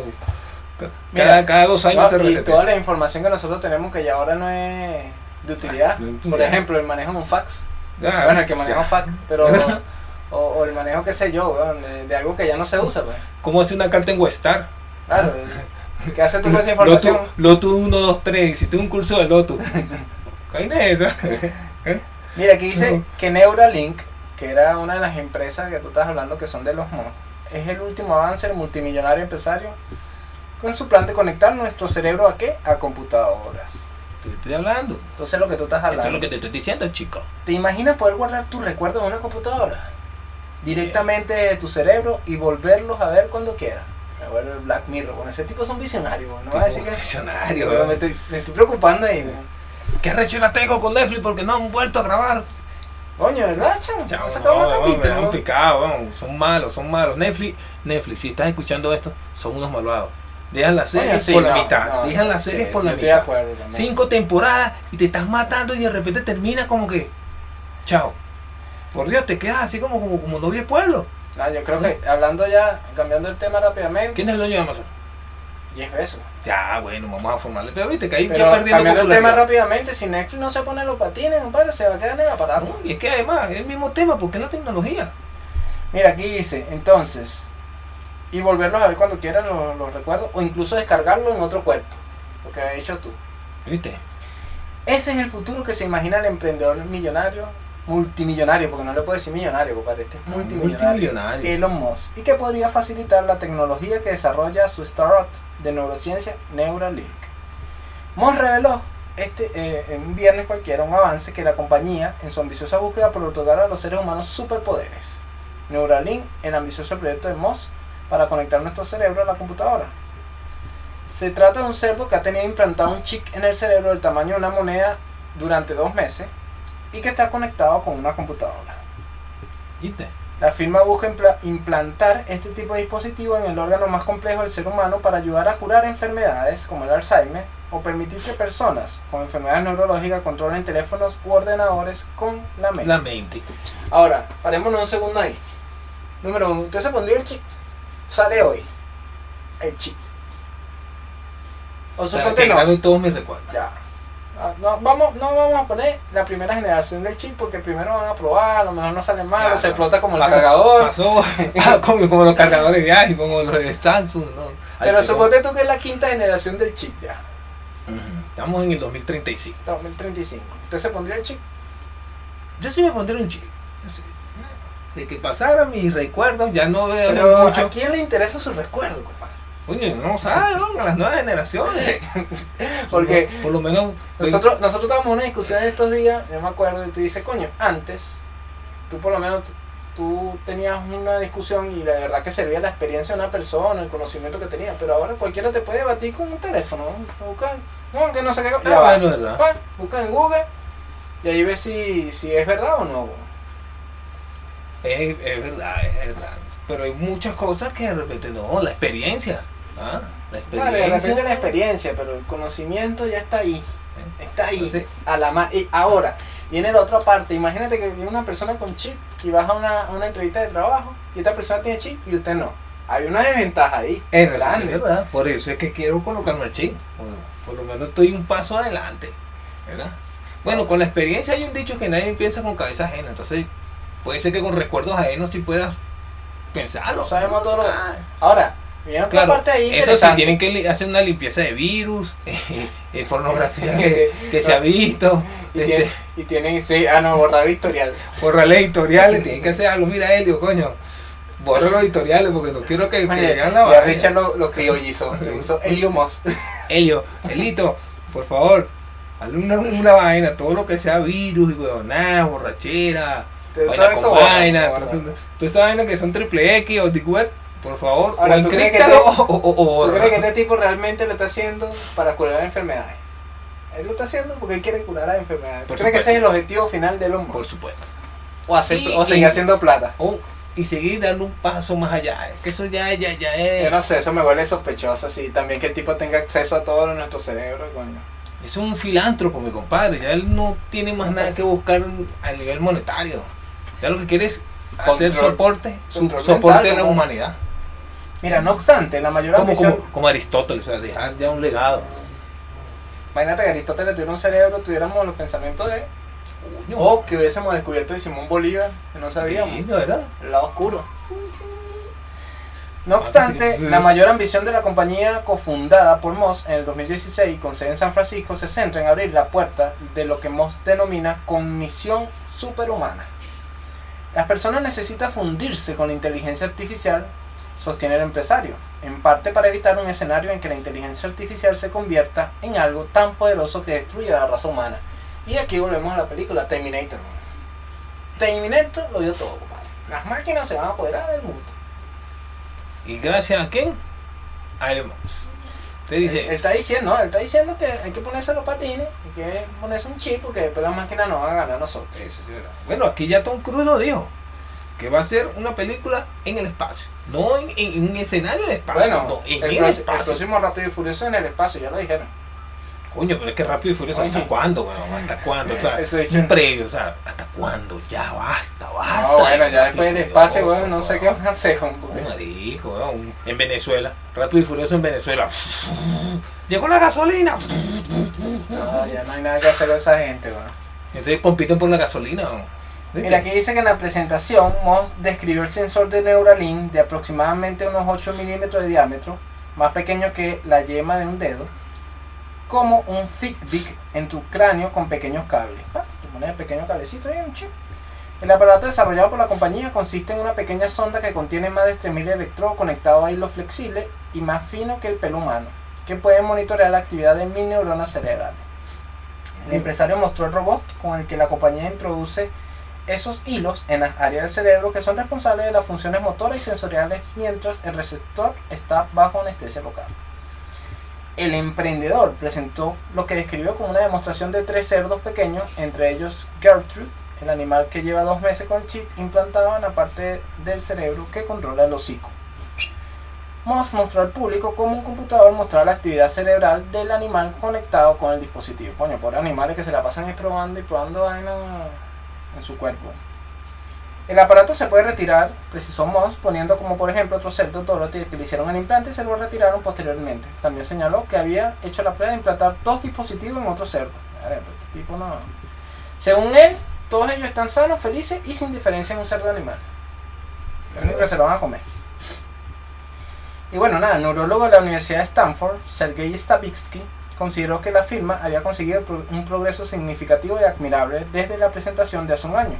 ca- Mira, Cada, cada dos años No, se y resetea. toda la información que nosotros tenemos que ya ahora no es de utilidad. Por ejemplo, el manejo de un fax. Ah, bueno, el que maneja un fax, pero... O, o el manejo, qué sé yo, de, de algo que ya no se usa, pues. ¿Cómo hace una carta en Westar? Claro. ¿Qué haces tú con esa información? Lotu, Lotu 1, 2, 3. Hiciste un curso de Lotu. ¿Cuál es esa? Mira, aquí dice No. que Neuralink, que era una de las empresas que tú estás hablando que son de los MOS, es el último avance del multimillonario empresario con su plan de conectar nuestro cerebro a qué? A computadoras. Te estoy hablando. Entonces lo que tú estás Esto hablando. es lo que te estoy diciendo, chico. ¿Te imaginas poder guardar tus recuerdos en una computadora? Directamente de tu cerebro y volverlos a ver cuando quieras. Me vuelve Black Mirror. Bueno, ese tipo son visionarios. No va a decir que. Visionario, Pero me, estoy, me estoy preocupando ahí. weón. ¿Qué recho la tengo con Netflix porque no han vuelto a grabar? Coño, ¿verdad, chamo? Sacado no, no, me han picado, son malos, son malos. Netflix, Netflix, si estás escuchando esto, son unos malvados. Dejan las series sí, por la no, mitad. no, Dejan las series sí, por la mitad. acuerdo. Cinco temporadas y te estás matando y de repente termina como que. Chao. Por Dios, te quedas así como, como, como de pueblo. No, yo creo que hablando ya, cambiando el tema rápidamente, ¿Quién es el dueño de Amazon? Jeff Bezos. Ya, bueno, vamos a formarle. Pero viste que ahí Pero perdiendo cambiando el tema rápidamente, si Netflix no se pone los patines, compadre, se va a quedar en el aparato. No, y es que además es el mismo tema, porque es la tecnología. Mira, aquí dice, entonces, y volverlos a ver cuando quieran los, los recuerdos, o incluso descargarlo en otro cuerpo, lo que has hecho tú. ¿Viste? Ese es el futuro que se imagina el emprendedor millonario, multimillonario, porque no le puedo decir millonario, compadre, este es multimillonario. Multimillonario. Elon Musk, y que podría facilitar la tecnología que desarrolla su startup de neurociencia Neuralink. Musk reveló este, eh, en un viernes cualquiera un avance que la compañía, en su ambiciosa búsqueda por otorgar a los seres humanos superpoderes. Neuralink, el ambicioso proyecto de Musk para conectar nuestro cerebro a la computadora. Se trata de un cerdo que ha tenido implantado un chip en el cerebro del tamaño de una moneda durante dos meses y que está conectado con una computadora. La firma busca impla- implantar este tipo de dispositivo en el órgano más complejo del ser humano para ayudar a curar enfermedades como el Alzheimer o permitir que personas con enfermedades neurológicas controlen teléfonos u ordenadores con la mente. La mente. Ahora, parémonos un segundo ahí. Número uno, ¿usted se pondría el chip? Sale hoy. El chip. O suponte que no. todos mis recuerdos. Ya. Ah, No, vamos, no vamos a poner la primera generación del chip porque primero van a probar, a lo mejor no sale mal, Claro. o se explota como el Pasó- cargador. Pasó ah, como, como los cargadores de iPhone, como los de Samsung. ¿no? Ay, Pero suponte tú que es la quinta generación del chip ya. Estamos en el 2035. 2035. ¿Usted se pondría el chip? Yo sí me pondré un chip. Yo sí. De que pasara mis recuerdos, ya no veo Pero mucho. ¿a quién le interesa su recuerdo, compadre? Coño, no sabe, ¿no? A las nuevas generaciones. Porque Por, por lo menos. nosotros, nosotros estábamos en una discusión estos días, yo me acuerdo, y tú dices, coño, antes, tú por lo menos, tú tenías una discusión y la verdad que servía la experiencia de una persona, el conocimiento que tenía, pero ahora cualquiera te puede debatir con un teléfono, ¿no? Busca, no, que no sé qué. Ah, bueno, ¿verdad? Busca en Google y ahí ves si, si es verdad o no. Es, es verdad, es verdad. Pero hay muchas cosas que de repente no, la experiencia. ¿ah? La Claro, de experiencia. repente la experiencia, pero el conocimiento ya está ahí. Está ahí. Entonces, A la ma- y ahora, viene la otra parte. Imagínate que viene una persona con chip y vas a una, una entrevista de trabajo y esta persona tiene chip y usted no. Hay una desventaja ahí. es verdad. Por eso es que quiero colocarme el chip. Por, por lo menos estoy un paso adelante. ¿Verdad? Bueno, con la experiencia hay un dicho que nadie piensa con cabeza ajena. Entonces, puede ser que con recuerdos ajenos sí puedas pensarlo. No sabemos todo lo- Ah, Ahora, viene otra Claro, parte ahí. eso sí, tienen que hacer una limpieza de virus, eh, pornografía que, que se ha visto, Y, este, tiene- y tienen, sí, ah, no, borrar historial. borrar los editoriales, tienen que hacer algo. Mira, Elio, coño, borra los editoriales porque no quiero que, que Oye, vean la y a vaina. Richard lo, lo criollizó. Le puso Elio Moss. Elio, Elito, por favor, hazle una, una vaina, todo lo que sea virus y huevonada, borrachera, vaina todo con vaina, tú- esta vaina que son triple X o Deep Web, por favor, Ahora, o ¿tú crees que encríptalo te- o, o, o ¿Tú borra. crees que este tipo realmente lo está haciendo para curar enfermedades? Él lo está haciendo porque él quiere curar enfermedades. ¿Tú Por crees que ese es el objetivo final de Elon Musk? Por supuesto. O, hacer, Y- o seguir y- haciendo plata. O- y seguir dando un paso más allá, que eso ya, ya, ya es... Yo no sé, eso me huele sospechoso, así. También que el tipo tenga acceso a todo nuestro cerebro, coño. Es un filántropo, mi compadre. Ya él no tiene más nada que buscar a nivel monetario. Ya lo que quiere es hacer Control- soporte, su- soporte de la humanidad. Mira, no obstante, la mayor Como, ambición... como, como Aristóteles, o sea, dejar ya un legado. Imagínate que Aristóteles tuviera un cerebro, tuviéramos los pensamientos de... O que hubiésemos descubierto de Simón Bolívar, que no sabíamos. Verdad. El lado oscuro. No obstante, sí. la mayor ambición de la compañía cofundada por Moss en el 2016 con sede en San Francisco se centra en abrir la puerta de lo que Moss denomina cognición superhumana. Las personas necesitan fundirse con la inteligencia artificial, sostiene el empresario, en parte para evitar un escenario en que la inteligencia artificial se convierta en algo tan poderoso que destruya a la raza humana. Y aquí volvemos a la película Terminator. Terminator lo dio todo, compadre. Las máquinas se van a apoderar del mundo. ¿Y gracias a quién? A Elon. Usted Él, dice, él está diciendo, él está diciendo que hay que ponerse los patines, hay que ponerse un chip porque después las máquinas nos van a ganar a nosotros. Eso sí es verdad. Bueno, aquí ya Tom Cruise lo dijo. Que va a ser una película en el espacio. No en, en un escenario del espacio. Bueno, no, en el, el, pro- el espacio. próximo Rápido y Furioso en el espacio, ya lo dijeron. Coño, pero es que Rápido y Furioso, ¿hasta cuándo, weón? ¿Hasta cuándo? O sea, Eso un previo, o sea, ¿hasta cuándo? Ya, basta, basta. No, bueno, ya después del espacio, Furioso, weón, no sé qué weón. van a hacer, hombre. marico, weón. En Venezuela, Rápido y Furioso en Venezuela. Llegó la gasolina. No, ya no hay nada que hacer con esa gente, weón. Entonces compiten por la gasolina, weón. Mira, aquí dice que en la presentación Moss describió el sensor de Neuralink de aproximadamente unos 8 milímetros de diámetro, más pequeño que la yema de un dedo, como un Fitbit en tu cráneo con pequeños cables. Pones el pequeño ahí, un chip. El aparato desarrollado por la compañía consiste en una pequeña sonda que contiene más de 3.000 electrodos conectados a hilos flexibles y más fino que el pelo humano, que pueden monitorear la actividad de mil neuronas cerebrales. El empresario mostró el robot con el que la compañía introduce esos hilos en las áreas del cerebro que son responsables de las funciones motoras y sensoriales mientras el receptor está bajo anestesia local. El emprendedor presentó lo que describió como una demostración de tres cerdos pequeños, entre ellos Gertrude, el animal que lleva dos meses con el chip implantado en la parte del cerebro que controla el hocico. Moss mostró al público cómo un computador mostraba la actividad cerebral del animal conectado con el dispositivo. Coño, por animales que se la pasan probando y probando vaina en su cuerpo. El aparato se puede retirar, precisó Moss, poniendo como por ejemplo otros cerdos Dorothy que le hicieron el implante y se lo retiraron posteriormente. También señaló que había hecho la prueba de implantar dos dispositivos en. A ver, pues, este. Según él, todos ellos están sanos, felices y sin diferencia en un cerdo animal. Lo único que se lo van a comer. Y bueno, nada, el neurólogo de la Universidad de Stanford, Sergei Stavitsky, consideró que la firma había conseguido un progreso significativo y admirable desde la presentación de hace un año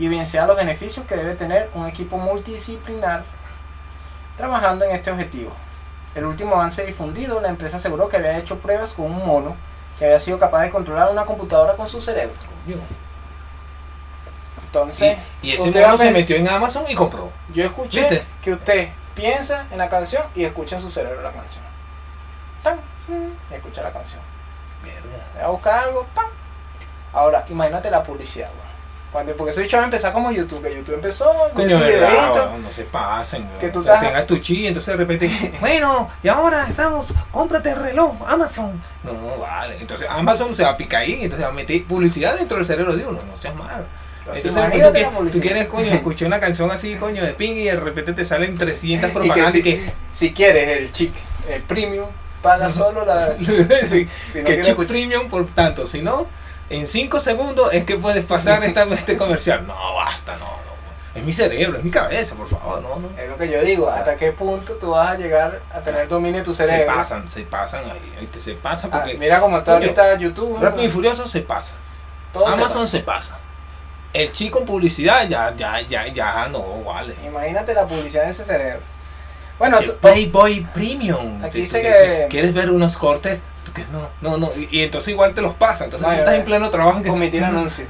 y evidenciar los beneficios que debe tener un equipo multidisciplinar trabajando en este objetivo. El último avance difundido, la empresa aseguró que había hecho pruebas con un mono que había sido capaz de controlar una computadora con su cerebro. Entonces, Y, y ese usted mono se metió en Amazon y compró. yo escuché ¿Viste? que usted piensa en la canción y escucha en su cerebro la canción. Tan, y escucha la canción. Voy a buscar algo, ¡pam! Ahora, imagínate la publicidad. Cuando, porque va a empezar como YouTube, que YouTube empezó Coño, verdad, no se pasen. Que tú o sea, tengas tu chi, entonces de repente, bueno, y ahora estamos, cómprate el reloj, Amazon. No, vale. Entonces Amazon se va a picar ahí, entonces va a meter publicidad dentro del cerebro de uno, no seas malo. Entonces, tú, quieres, tú quieres, coño, escuchar una canción así, coño, de ping y de repente te salen 300 Y que propagandas si, y que, si quieres el chic, el premium, paga solo la. sí, si no que chip escuchar- premium por tanto, si no, en 5 segundos es que puedes pasar esta, este comercial. No, basta, no, no. Es mi cerebro, es mi cabeza, por favor, no, no. Es lo que yo digo, hasta qué punto tú vas a llegar a tener dominio de tu Se cerebro. pasan, se pasan ahí, se pasa Ah, porque mira cómo está ahorita YouTube. ¿no? Rápido y Furioso se pasa. Todo se Amazon se pasa. El chico en publicidad ya, ya, ya, ya, no vale. Imagínate la publicidad en ese cerebro. Bueno, Playboy Premium. Aquí dice que- ¿Quieres ver unos cortes. No, no, no. Y, y entonces igual te los pasa. Entonces No, tú estás en pleno trabajo que... Omitir anuncio.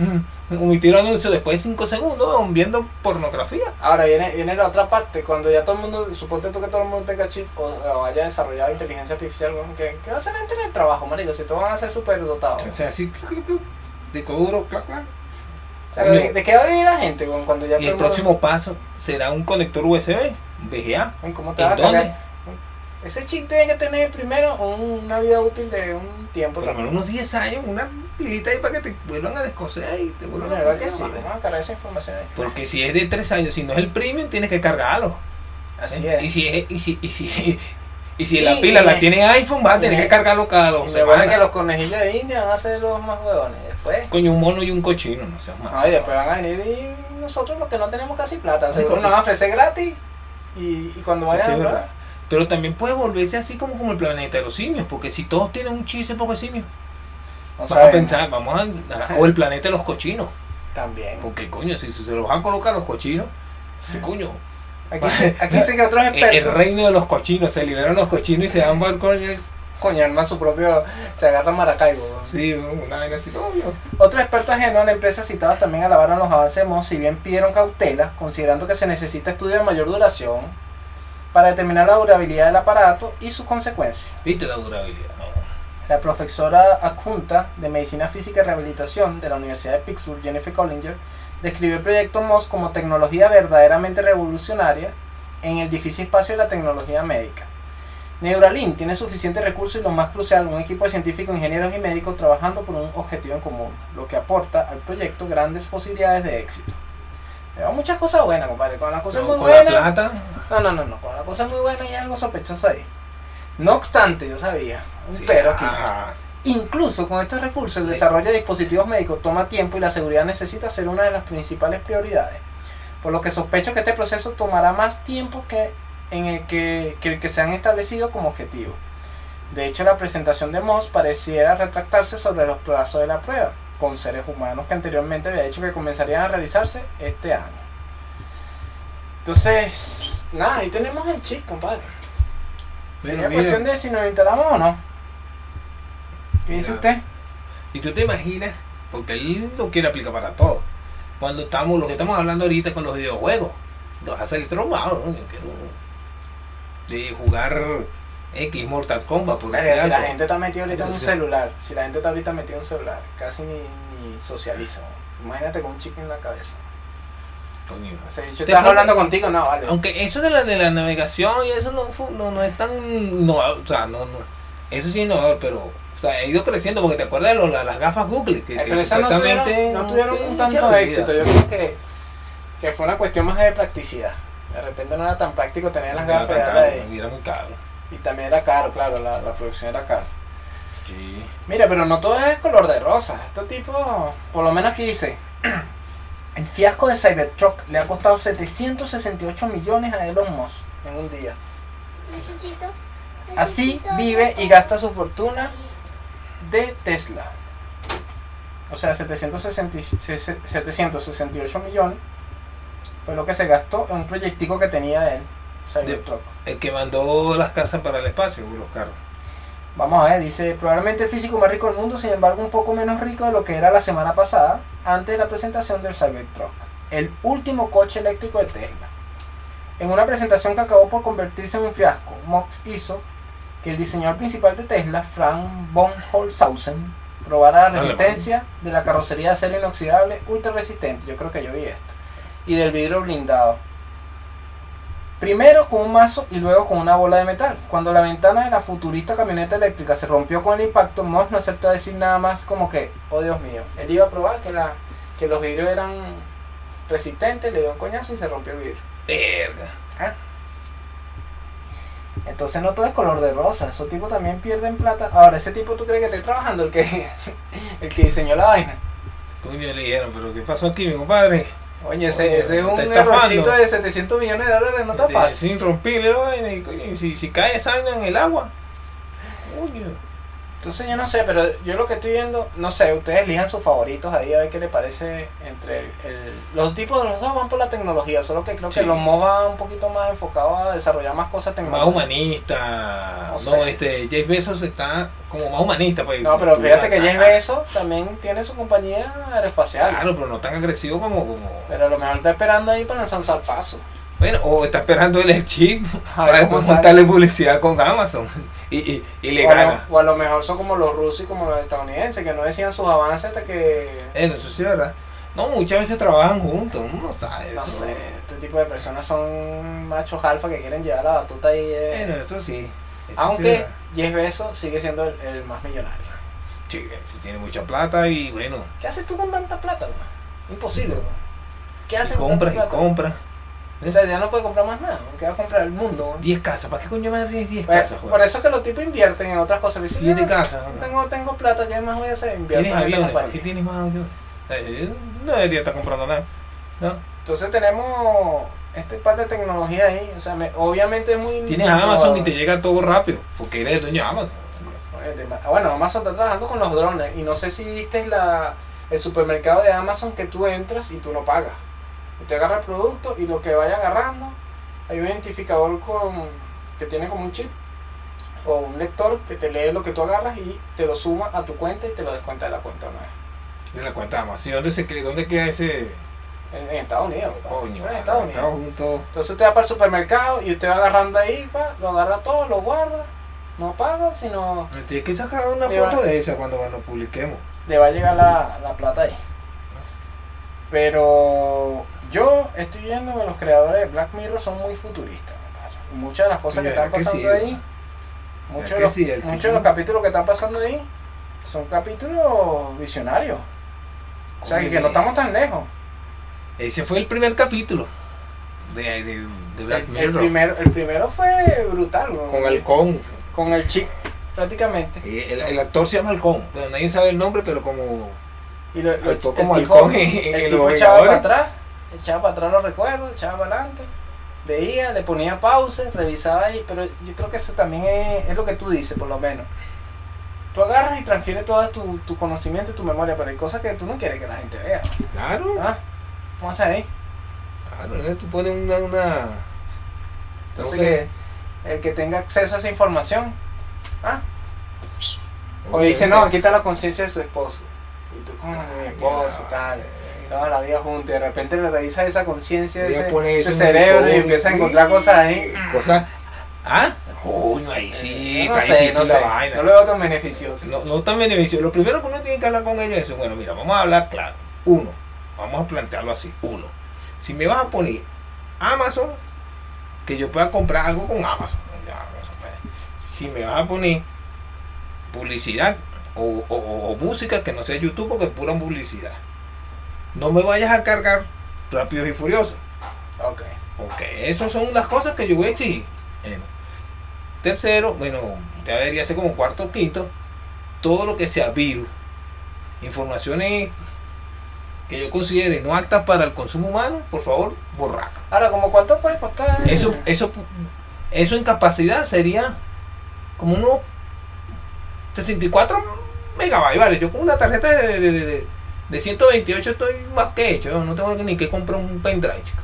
Omitir anuncio después de 5 segundos viendo pornografía. Ahora viene, viene la otra parte, cuando ya todo el mundo, suponte tú que todo el mundo tenga chip o, o haya desarrollado inteligencia artificial, ¿qué, ¿qué va a hacer la gente en el trabajo, marico? Si todos van a ser súper dotados. O sea, así... De duro, clac, clac. O sea, ¿de, de qué va a vivir la gente cuando ya Y el todo mundo- próximo paso será un conector USB, VGA. ¿Cómo te ¿En vas a dónde? cargar? Ese chip tiene que tener primero un- una vida útil de un tiempo Por lo menos unos 10 años, una pilita ahí para que te vuelvan a descoser y te La vuelvan a verdad que sí, vamos a cargar esa información ahí. Porque si es de 3 años, si no es el premium, tienes que cargarlo. Así ¿eh? es. Y si, es, y si, y si, y si Y- la pila y la tiene iPhone, vas a tener que cargarlo cada dos semanas. que los conejillos de India van a ser los más huevones. Después, Coño, un mono y un cochino, no seas malo. no, y después van a venir y nosotros los que no tenemos casi plata. Seguro coño. nos van a ofrecer gratis. Y, y cuando Sí, vayan sí, a es hablar, verdad. Pero también puede volverse así como, como el planeta de los simios, porque si todos tienen un chiste poco simios, no vamos a pensar, vamos a, o el planeta de los cochinos, También. porque coño, si se los van a colocar los cochinos, ese coño, Aquí, se- aquí dicen que otros el, el expertos, reino de los cochinos, se liberan los cochinos y se dan por coño, coño, arman su propio, se agarran Maracaibo. sí, una vaina así, obvio. Otros expertos ajenos a la empresa citados también alabaron los avances de Moss, si bien pidieron cautela, considerando que se necesita estudio de mayor duración para determinar la durabilidad del aparato y sus consecuencias. Viste la durabilidad, ¿no? La profesora adjunta de Medicina Física y Rehabilitación de la Universidad de Pittsburgh, Jennifer Collinger, describió el proyecto MOS como tecnología verdaderamente revolucionaria en el difícil espacio de la tecnología médica. Neuralink tiene suficientes recursos y lo más crucial, un equipo de científicos, ingenieros y médicos trabajando por un objetivo en común, lo que aporta al proyecto grandes posibilidades de éxito. Muchas cosas buenas, compadre. Con las cosas Pero muy con la buenas. plata, No, no, no, no. Con la cosa muy buena hay algo sospechoso ahí. No obstante, yo sabía. Un sí, pero aquí. ajá. Incluso con estos recursos, el Sí. desarrollo de dispositivos médicos toma tiempo y la seguridad necesita ser una de las principales prioridades. Por lo que sospecho que este proceso tomará más tiempo que, en el que, que el que se han establecido como objetivo. De hecho, la presentación de Moss pareciera retractarse sobre los plazos de la prueba, con seres humanos que anteriormente había dicho que comenzarían a realizarse este año. Entonces, nada, ahí tenemos el chip, compadre. Sería cuestión de si nos instalamos o no. ¿Qué dice usted? Y tú te imaginas, porque él lo quiere aplicar para todo. Cuando estamos, lo que estamos hablando ahorita con los videojuegos, vas a salir traumado, ¿no? Yo quiero de jugar X Mortal Kombat, por decir si la gente está metida ahorita en un celular, si la gente está ahorita metida en un celular, casi ni, ni socializa. ¿no? Imagínate con un chip en la cabeza. Coño. O sea, yo Te estás hablando contigo, no, vale. Aunque eso de la, de la navegación y eso no, no, no es tan innovador, o sea, no, no, eso sí es innovador, pero o sea, ha ido creciendo porque te acuerdas de lo- la- las gafas Google que, que pero esas no tuvieron, supuestamente no tuvieron un tanto éxito. Yo creo que, que fue una cuestión más de practicidad. De repente no era tan práctico tener las Era gafas tan y caro, era muy caro. Y también era caro, claro, la, la producción era cara. Sí. Mira, pero no todo es color de rosa. Este tipo, por lo menos aquí dice, el fiasco de Cybertruck le ha costado 768 millones a Elon Musk en un día. Necesito. Así vive y gasta su fortuna de Tesla. O sea, 760 y- 768 millones fue lo que se gastó en un proyectico que tenía él, Cybertruck. El que mandó las casas para el espacio, los carros. Vamos a ver, dice, probablemente el físico más rico del mundo, sin embargo un poco menos rico de lo que era la semana pasada, antes de la presentación del Cybertruck, el último coche eléctrico de Tesla. En una presentación que acabó por convertirse en un fiasco, Mox hizo que el diseñador principal de Tesla, Frank von Holzhausen, probara la resistencia de la carrocería de acero inoxidable ultra resistente, yo creo que yo vi esto, y del vidrio blindado. Primero con un mazo y luego con una bola de metal. Cuando la ventana de la futurista camioneta eléctrica se rompió con el impacto, Moss no aceptó decir nada más como que, oh Dios mío, él iba a probar que, la, que los vidrios eran resistentes, le dio un coñazo y se rompió el vidrio. Verga. Entonces no todo es color de rosa, esos tipos también pierden plata. Ahora, ese tipo tú crees que está trabajando, el que, el que diseñó la vaina. Coño, le dijeron, pero ¿qué pasó aquí, mi compadre? Oye, ese, ese es un errorcito de 700 millones de dólares, no está fácil. Sin romperle la vaina y si, si cae esa vaina en el agua. Coño. Entonces yo no sé, pero yo lo que estoy viendo, no sé, ustedes elijan sus favoritos ahí a ver qué les parece entre el, el- los tipos de los dos van por la tecnología, solo que creo Sí. que los MOBA van un poquito más enfocados a desarrollar más cosas Más tecnológicas. humanista. No No, sé. este, Jeff Bezos está como más humanista. Pues, No, pero fíjate que. Jeff Bezos también tiene su compañía aeroespacial. Claro, pero no tan agresivo como, como... Pero a lo mejor está esperando ahí para lanzar un zarpazo. Bueno, o está esperando el chip para después montarle publicidad con Amazon y, y, y le O lo, gana. o a lo mejor son como los rusos y como los estadounidenses, que no decían sus avances hasta que... Bueno, eso sí verdad. No, muchas veces trabajan juntos, uno no sabe. No eso. sé, este tipo de personas son machos alfa que quieren llevar la batuta ahí. eh. Bueno, eso sí. eso sí Aunque verdad. Jeff Bezos sigue siendo el, el más millonario. Sí, sí tiene mucha plata y bueno, ¿Qué haces tú con tanta plata? Imposible. ¿Qué y haces con compras y tanta plata? compras. O sea, ya no puede comprar más nada. ¿Qué va a comprar el mundo, güey? 10 casas, ¿para qué coño me das 10 Pues, casas? por joder? eso que los tipos invierten en otras cosas. Dicen, 7 "Ah, casas. ¿no? Tengo, tengo plata, ¿qué más voy a hacer? Invierto ¿Tienes aviones? ¿Para compañía". qué tienes más aviones? Eh, yo no debería estar comprando nada. ¿no? Entonces tenemos este par de tecnología ahí. O sea, me- obviamente es muy... Tienes Amazon y te llega todo rápido, porque eres el dueño de Amazon. Ma- Bueno, Amazon está trabajando con los drones y no sé si viste la, el supermercado de Amazon que tú entras y tú no pagas. Usted agarra el producto y lo que vaya agarrando, hay un identificador con, que tiene como un chip o un lector que te lee lo que tú agarras y te lo suma a tu cuenta y te lo descuenta de la cuenta vez. De la cuenta Amazon. ¿Y dónde, se, dónde queda ese En, en Estados Unidos. coño? Es en? Estados Unidos. Entonces usted va para el supermercado y usted va agarrando ahí, pa, lo agarra todo, lo guarda, no paga, sino Tienes que sacar una foto va. de esa cuando lo publiquemos. le va a llegar la, la plata ahí. Pero yo estoy viendo que los creadores de Black Mirror son muy futuristas. Muchas de las cosas que están que pasando sí, ahí, muchos, de los, sí, el muchos de los capítulos que están pasando ahí son capítulos visionarios. O sea, que, que no estamos tan lejos. Ese fue el primer capítulo de, de, de Black El, el Mirror. primero, el primero fue brutal. ¿no? Con Halcón. Con el chick, prácticamente. Y El, el actor se llama Halcón. Bueno, nadie sabe el nombre, pero como. Y lo, lo- Actuó el como tipo, halcón en- el tipo echaba para atrás, echaba para atrás los recuerdos, echaba para adelante, veía, le ponía pausa, revisaba ahí, pero yo creo que eso también es, es lo que tú dices, por lo menos. Tú agarras y transfieres todo tu, tu conocimiento y tu memoria, pero hay cosas que tú no quieres que la gente vea. Claro. ¿Ah? ¿Cómo haces ahí? Claro, tú pones una. una Entonces, que el que tenga acceso a esa información, ¿ah? O dice, no, está la conciencia de su esposo. Y tú, como mi esposo, tal. Toda la vida juntos y de repente le revisas esa conciencia, ese, ese cerebro y empieza a encontrar cosas ahí. Cosas. ¿Ah? Coño, ahí sí, no está sé, no la sé, vaina. no lo veo tan beneficioso. No, no tan beneficioso. Lo primero que uno tiene que hablar con ellos es, bueno, mira, vamos a hablar claro. Uno, vamos a plantearlo así. Uno, si me vas a poner Amazon, que yo pueda comprar algo con Amazon. Si me vas a poner publicidad o, o- o música que no sea YouTube porque es pura publicidad. No me vayas a cargar rápidos y furiosos. Ok. Ok, esas son las cosas que yo voy a exigir. Bueno. Tercero, bueno, ya debería ser como cuarto o quinto, todo lo que sea virus, informaciones que yo considere no aptas para el consumo humano, por favor, borrar. Ahora, ¿como cuánto puede costar? Eso, eso, eso en capacidad sería como unos 64 megabytes, vale. Yo con una tarjeta de, de, de- de 128 estoy más que hecho, no tengo ni que comprar un pendrive, chico,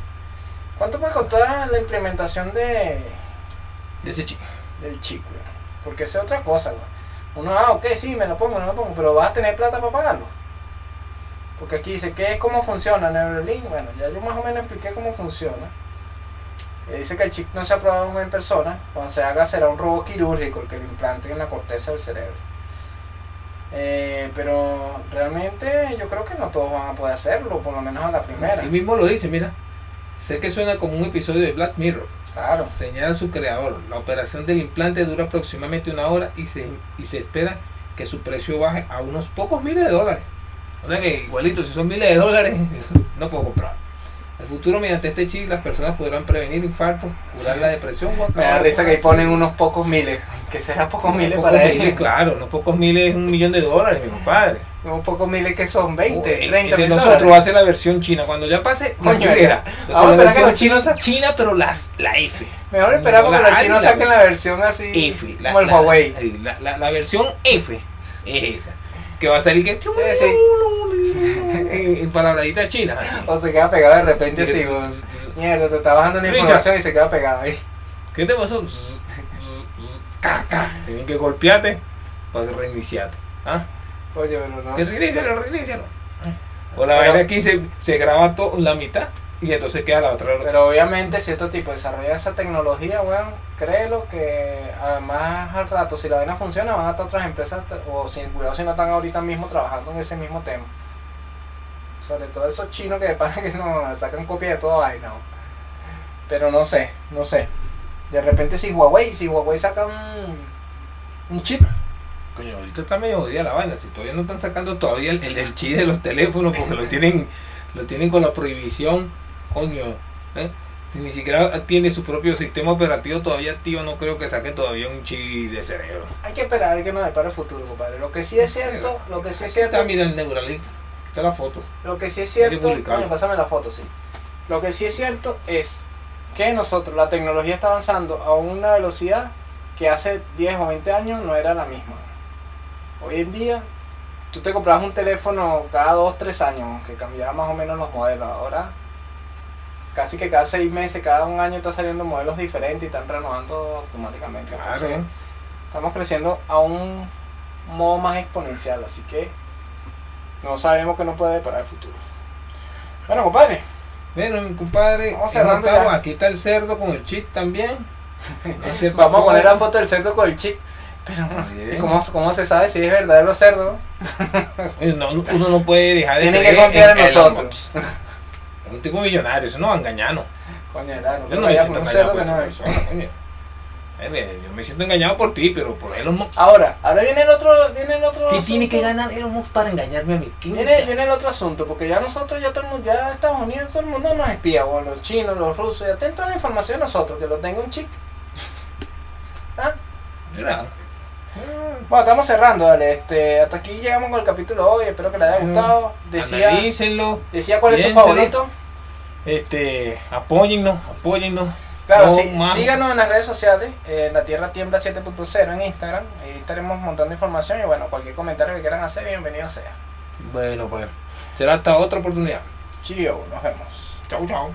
¿Cuánto puede costar la implementación de, de ese chico. del chip, güey? Porque es otra cosa, güey. Uno, ah, ok, sí, me lo pongo, me lo pongo, pero vas a tener plata para pagarlo. Porque aquí dice, ¿qué es cómo funciona Neuralink? Bueno, ya yo más o menos expliqué cómo funciona. Eh, dice que el chip no se ha probado en persona. Cuando se haga será un robot quirúrgico el que lo implante en la corteza del cerebro. Eh, pero realmente yo creo que no todos van a poder hacerlo, por lo menos a la primera. Él mismo lo dice, mira. Sé que suena como un episodio de Black Mirror. Claro. Señala su creador. La operación del implante dura aproximadamente una hora y se, y se espera que su precio baje a unos pocos miles de dólares. O sea que igualito, si son miles de dólares, no puedo comprar. El futuro, mediante este chip, las personas podrán prevenir infartos, curar la depresión. o Me da risa que ahí ponen unos pocos miles. Que será pocos Unos miles pocos para miles, ellos. Claro, unos pocos miles es un millón de dólares, mi compadre. Un poco miles que son 20, Uy, 30 el de mil nosotros dólares. ser la versión china. Cuando ya pase, Coño, era. vamos a esperar que los chinos sa- china, pero las, la F. Mejor esperamos que los chinos saquen la versión así F. La, como el la- Huawei. La, la, versión F es esa. Que va a salir que. sí. en, en palabraditas chinas. O se queda pegado de repente Sí. Mierda, te está bajando una Richard. información y se queda pegado ahí. ¿Qué te pasó? Tienen que golpearte para reiniciarte. ¿Ah? Oye, pero no Que reinícialo, reinícialo. O la vaina aquí se, se graba todo la mitad y entonces queda la otra. Pero obviamente si estos tipos desarrollan esa tecnología, weón, créelo que además al rato, si la vaina funciona, van a estar otras empresas, o sin cuidado si no están ahorita mismo trabajando en ese mismo tema. Sobre todo esos chinos que de pana que no sacan copia de toda vaina. Pero no sé, no sé. De repente si Huawei, si Huawei saca un, un chip, Coño, ahorita está medio jodida la vaina. Si todavía no están sacando todavía el, el, el chi de los teléfonos porque lo tienen, lo tienen con la prohibición. Coño, ¿eh? Si ni siquiera tiene su propio sistema operativo todavía activo, no creo que saque todavía un chi de cerebro. hay que esperar qué nos depara el futuro, compadre. Lo que sí es cierto, lo que sí es cierto, Está, mira el Neuralink. Está la foto. Lo que sí es cierto, coño, pásame la foto, sí. Lo que sí es cierto es que nosotros, la tecnología está avanzando a una velocidad que hace 10 o 20 años no era la misma. Hoy en día, tú te comprabas un teléfono cada 2, 3 años, que cambiaba más o menos los modelos. Ahora, casi que cada 6 meses, cada un año está saliendo modelos diferentes y están renovando automáticamente. Entonces, Claro. estamos creciendo a un modo más exponencial, así que no sabemos qué nos puede deparar el futuro. Bueno, compadre, Bueno, compadre, Vamos cerrando ya. aquí está el cerdo con el chip también. No vamos a poner la foto del cerdo con el chip. Pero. ¿y cómo, cómo se sabe si es verdadero cerdo? Eh, no, uno no puede dejar de Tienen que confiar en nosotros. Un tipo millonario, eso no va a engañarnos. Coño, era, no, Yo no vaya siento con un cerdo que no es. Yo me siento engañado por ti, pero por Elon Musk. Ahora, ahora viene el otro, viene el otro ¿Qué tiene que ganar Elon Musk para engañarme a mí? ¿Qué Viene, viene el otro asunto, porque ya nosotros, ya todo el mundo, ya Estados Unidos, todo el mundo nos espía, bueno, los chinos, los rusos, ya tienen toda la información de nosotros, que lo tenga un chip. ¿Ah? Mira, Bueno, estamos cerrando, dale. Este, hasta aquí llegamos con el capítulo de hoy. Espero que les haya gustado. Decía, analícenlo, decía cuál es su favorito. este, apóyennos, apóyennos. Claro, No sí, síganos en las redes sociales. eh, la Tierra Tiembla 7.0 en Instagram. Ahí estaremos montando información. Y bueno, cualquier comentario que quieran hacer, bienvenido sea. Bueno, pues, será hasta otra oportunidad. Chio, nos vemos. Chau, chau.